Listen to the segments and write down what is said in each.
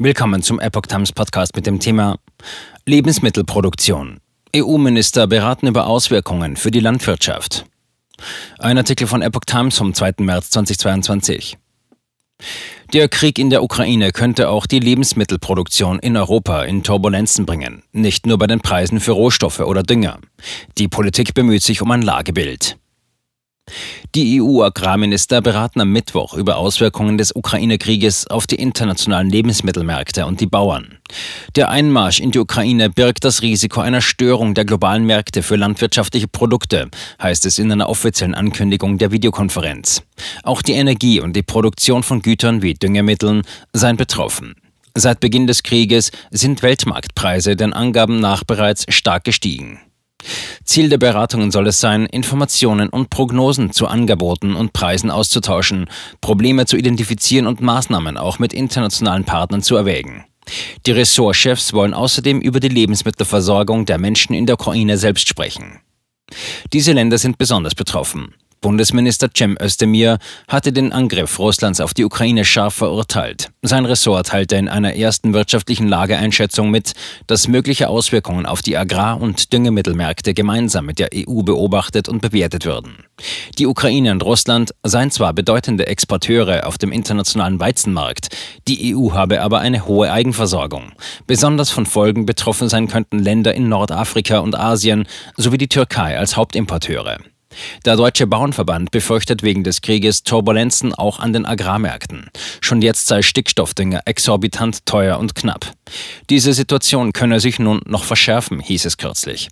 Willkommen zum Epoch Times Podcast mit dem Thema Lebensmittelproduktion. EU-Minister beraten über Auswirkungen für die Landwirtschaft. Ein Artikel von Epoch Times vom 2. März 2022. Der Krieg in der Ukraine könnte auch die Lebensmittelproduktion in Europa in Turbulenzen bringen, nicht nur bei den Preisen für Rohstoffe oder Dünger. Die Politik bemüht sich um ein Lagebild. Die EU-Agrarminister beraten am Mittwoch über Auswirkungen des Ukraine-Krieges auf die internationalen Lebensmittelmärkte und die Bauern. Der Einmarsch in die Ukraine birgt das Risiko einer Störung der globalen Märkte für landwirtschaftliche Produkte, heißt es in einer offiziellen Ankündigung der Videokonferenz. Auch die Energie und die Produktion von Gütern wie Düngemitteln seien betroffen. Seit Beginn des Krieges sind Weltmarktpreise den Angaben nach bereits stark gestiegen. Ziel der Beratungen soll es sein, Informationen und Prognosen zu Angeboten und Preisen auszutauschen, Probleme zu identifizieren und Maßnahmen auch mit internationalen Partnern zu erwägen. Die Ressortchefs wollen außerdem über die Lebensmittelversorgung der Menschen in der Ukraine selbst sprechen. Diese Länder sind besonders betroffen. Bundesminister Cem Özdemir hatte den Angriff Russlands auf die Ukraine scharf verurteilt. Sein Ressort teilte in einer ersten wirtschaftlichen Lageeinschätzung mit, dass mögliche Auswirkungen auf die Agrar- und Düngemittelmärkte gemeinsam mit der EU beobachtet und bewertet würden. Die Ukraine und Russland seien zwar bedeutende Exporteure auf dem internationalen Weizenmarkt, die EU habe aber eine hohe Eigenversorgung. Besonders von Folgen betroffen sein könnten Länder in Nordafrika und Asien sowie die Türkei als Hauptimporteure. Der Deutsche Bauernverband befürchtet wegen des Krieges Turbulenzen auch an den Agrarmärkten. Schon jetzt sei Stickstoffdünger exorbitant teuer und knapp. Diese Situation könne sich nun noch verschärfen, hieß es kürzlich.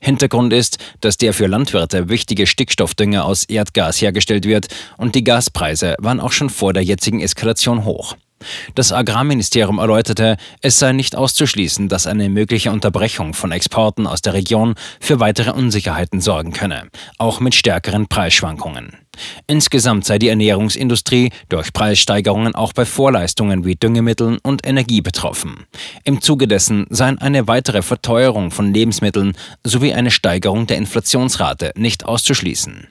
Hintergrund ist, dass der für Landwirte wichtige Stickstoffdünger aus Erdgas hergestellt wird und die Gaspreise waren auch schon vor der jetzigen Eskalation hoch. Das Agrarministerium erläuterte, es sei nicht auszuschließen, dass eine mögliche Unterbrechung von Exporten aus der Region für weitere Unsicherheiten sorgen könne, auch mit stärkeren Preisschwankungen. Insgesamt sei die Ernährungsindustrie durch Preissteigerungen auch bei Vorleistungen wie Düngemitteln und Energie betroffen. Im Zuge dessen seien eine weitere Verteuerung von Lebensmitteln sowie eine Steigerung der Inflationsrate nicht auszuschließen.